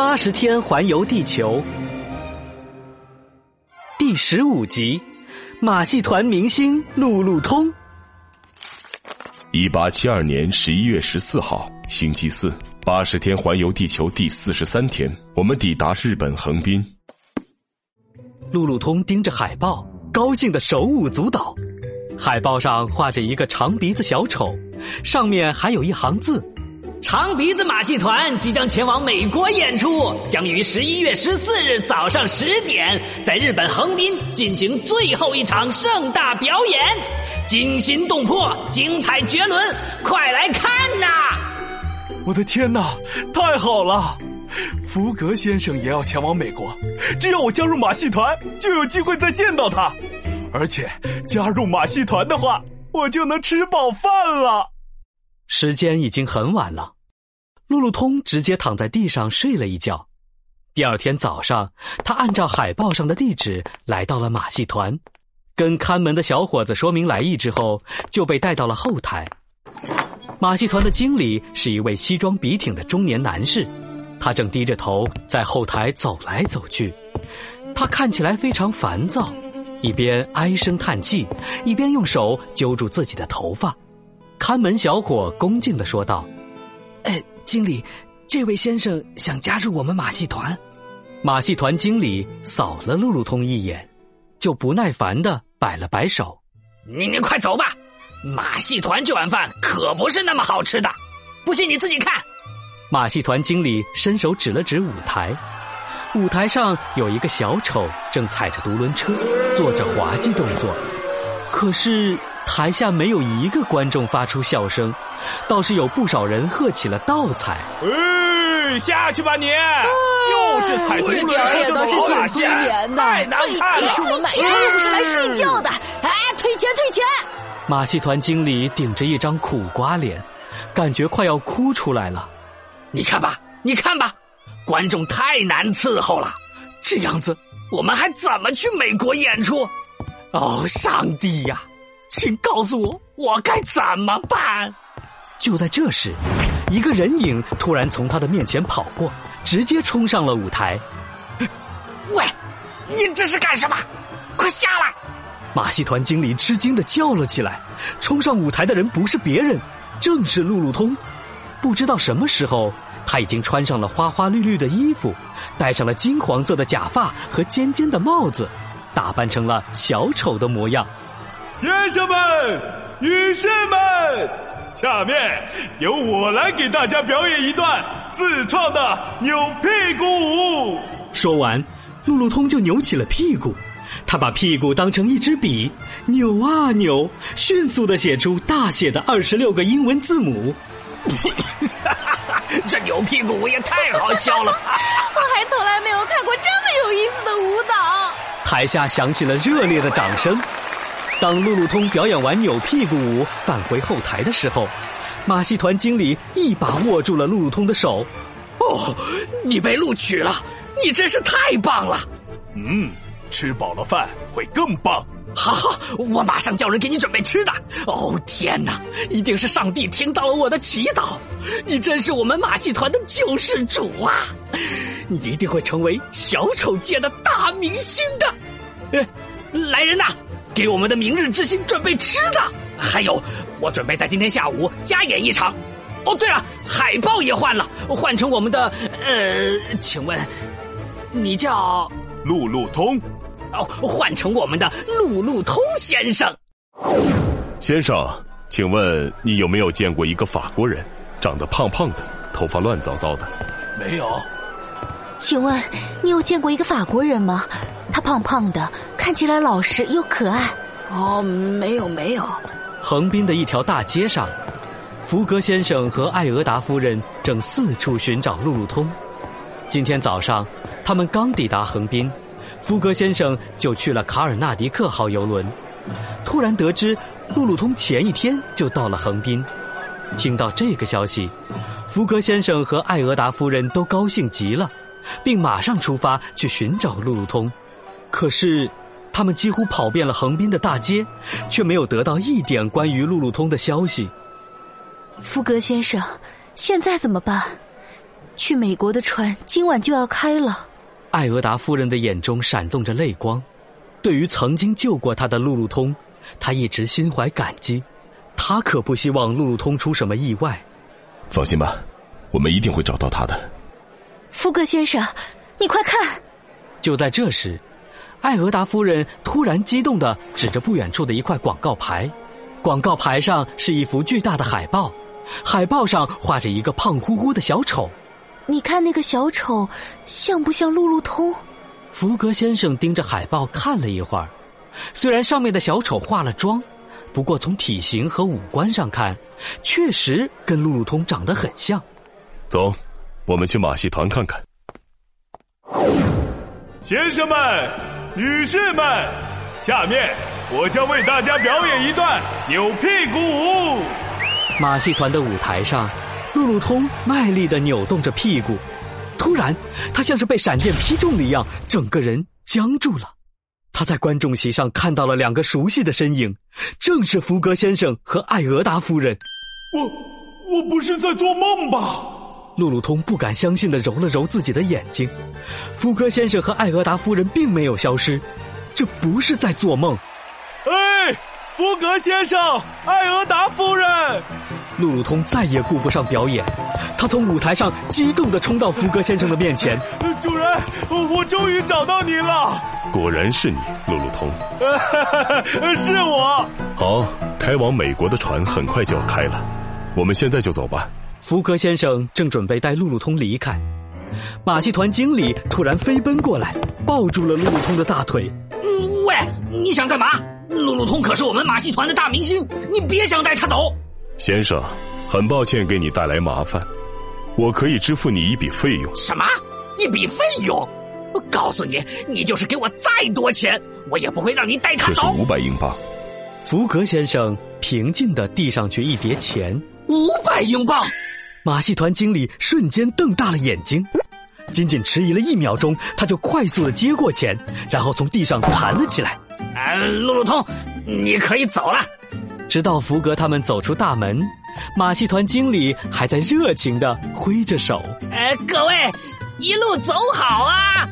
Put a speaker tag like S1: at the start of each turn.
S1: 八十天环游地球，第十五集，马戏团明星路路通。
S2: 一八七二年十一月十四号，星期四，八十天环游地球第四十三天，我们抵达日本横滨。
S1: 路路通盯着海报，高兴的手舞足蹈。海报上画着一个长鼻子小丑，上面还有一行字。
S3: 长鼻子马戏团即将前往美国演出，将于十一月十四日早上十点在日本横滨进行最后一场盛大表演，惊心动魄，精彩绝伦，快来看呐！
S4: 我的天哪，太好了！福格先生也要前往美国，只要我加入马戏团，就有机会再见到他。而且加入马戏团的话，我就能吃饱饭了。
S1: 时间已经很晚了，路路通直接躺在地上睡了一觉。第二天早上，他按照海报上的地址来到了马戏团，跟看门的小伙子说明来意之后，就被带到了后台。马戏团的经理是一位西装笔挺的中年男士，他正低着头在后台走来走去，他看起来非常烦躁，一边唉声叹气，一边用手揪住自己的头发。看门小伙恭敬的说道：“
S5: 哎，经理，这位先生想加入我们马戏团。”
S1: 马戏团经理扫了路路通一眼，就不耐烦的摆了摆手：“
S3: 你你快走吧，马戏团这碗饭可不是那么好吃的，不信你自己看。”
S1: 马戏团经理伸手指了指舞台，舞台上有一个小丑正踩着独轮车，做着滑稽动作，可是。台下没有一个观众发出笑声，倒是有不少人喝起了倒彩。
S4: 哎，下去吧你！又是踩独轮车的好马戏，太难看了！
S6: 是我买票又不是来睡觉的。哎，退钱退钱！
S1: 马戏团经理顶着一张苦瓜脸，感觉快要哭出来了。
S3: 你看吧，你看吧，观众太难伺候了，这样子我们还怎么去美国演出？哦，上帝呀！请告诉我，我该怎么办？
S1: 就在这时，一个人影突然从他的面前跑过，直接冲上了舞台。
S3: 喂，你这是干什么？快下来！
S1: 马戏团经理吃惊的叫了起来。冲上舞台的人不是别人，正是路路通。不知道什么时候，他已经穿上了花花绿绿的衣服，戴上了金黄色的假发和尖尖的帽子，打扮成了小丑的模样。
S4: 先生们、女士们，下面由我来给大家表演一段自创的扭屁股舞。
S1: 说完，路路通就扭起了屁股，他把屁股当成一支笔，扭啊扭，迅速的写出大写的二十六个英文字母。
S3: 这扭屁股舞也太好笑了！
S6: 我还从来没有看过这么有意思的舞蹈。
S1: 台下响起了热烈的掌声。当路路通表演完扭屁股舞返回后台的时候，马戏团经理一把握住了路路通的手。
S3: 哦，你被录取了，你真是太棒了！
S4: 嗯，吃饱了饭会更棒。
S3: 好，好，我马上叫人给你准备吃的。哦，天哪，一定是上帝听到了我的祈祷。你真是我们马戏团的救世主啊！你一定会成为小丑界的大明星的。哎，来人呐！给我们的明日之星准备吃的，还有，我准备在今天下午加演一场。哦，对了，海报也换了，换成我们的……呃，请问，你叫
S4: 路路通？
S3: 哦，换成我们的路路通先生。
S2: 先生，请问你有没有见过一个法国人，长得胖胖的，头发乱糟糟的？
S4: 没有。
S6: 请问你有见过一个法国人吗？他胖胖的，看起来老实又可爱。
S5: 哦，没有没有。
S1: 横滨的一条大街上，福格先生和艾俄达夫人正四处寻找路路通。今天早上，他们刚抵达横滨，福格先生就去了卡尔纳迪克号游轮。突然得知路路通前一天就到了横滨，听到这个消息，福格先生和艾俄达夫人都高兴极了。并马上出发去寻找路路通，可是他们几乎跑遍了横滨的大街，却没有得到一点关于路路通的消息。
S6: 福格先生，现在怎么办？去美国的船今晚就要开了。
S1: 艾俄达夫人的眼中闪动着泪光。对于曾经救过她的路路通，她一直心怀感激。她可不希望路路通出什么意外。
S2: 放心吧，我们一定会找到他的。
S6: 福格先生，你快看！
S1: 就在这时，艾俄达夫人突然激动的指着不远处的一块广告牌，广告牌上是一幅巨大的海报，海报上画着一个胖乎乎的小丑。
S6: 你看那个小丑像不像路路通？
S1: 福格先生盯着海报看了一会儿，虽然上面的小丑化了妆，不过从体型和五官上看，确实跟路路通长得很像。
S2: 走，我们去马戏团看看。
S4: 先生们、女士们，下面我将为大家表演一段扭屁股舞。
S1: 马戏团的舞台上，路路通卖力的扭动着屁股。突然，他像是被闪电劈中了一样，整个人僵住了。他在观众席上看到了两个熟悉的身影，正是福格先生和艾俄达夫人。
S4: 我我不是在做梦吧？
S1: 路路通不敢相信的揉了揉自己的眼睛。福格先生和艾俄达夫人并没有消失，这不是在做梦。
S4: 哎，福格先生，艾俄达夫人！
S1: 路路通再也顾不上表演，他从舞台上激动的冲到福格先生的面前。
S4: 主人，我终于找到您了！
S2: 果然是你，路路通。
S4: 是我。
S2: 好，开往美国的船很快就要开了，我们现在就走吧。
S1: 福格先生正准备带路路通离开，马戏团经理突然飞奔过来，抱住了路路通的大腿。
S3: 喂，你想干嘛？路路通可是我们马戏团的大明星，你别想带他走。
S2: 先生，很抱歉给你带来麻烦，我可以支付你一笔费用。
S3: 什么？一笔费用？我告诉你，你就是给我再多钱，我也不会让你带他走
S2: 这是
S3: 走。
S2: 五百英镑。
S1: 福格先生平静的递上去一叠钱。
S3: 五百英镑。
S1: 马戏团经理瞬间瞪大了眼睛，仅仅迟疑了一秒钟，他就快速的接过钱，然后从地上弹了起来。
S3: 啊，路路通，你可以走了。
S1: 直到福格他们走出大门，马戏团经理还在热情的挥着手。
S3: 呃，各位，一路走好啊！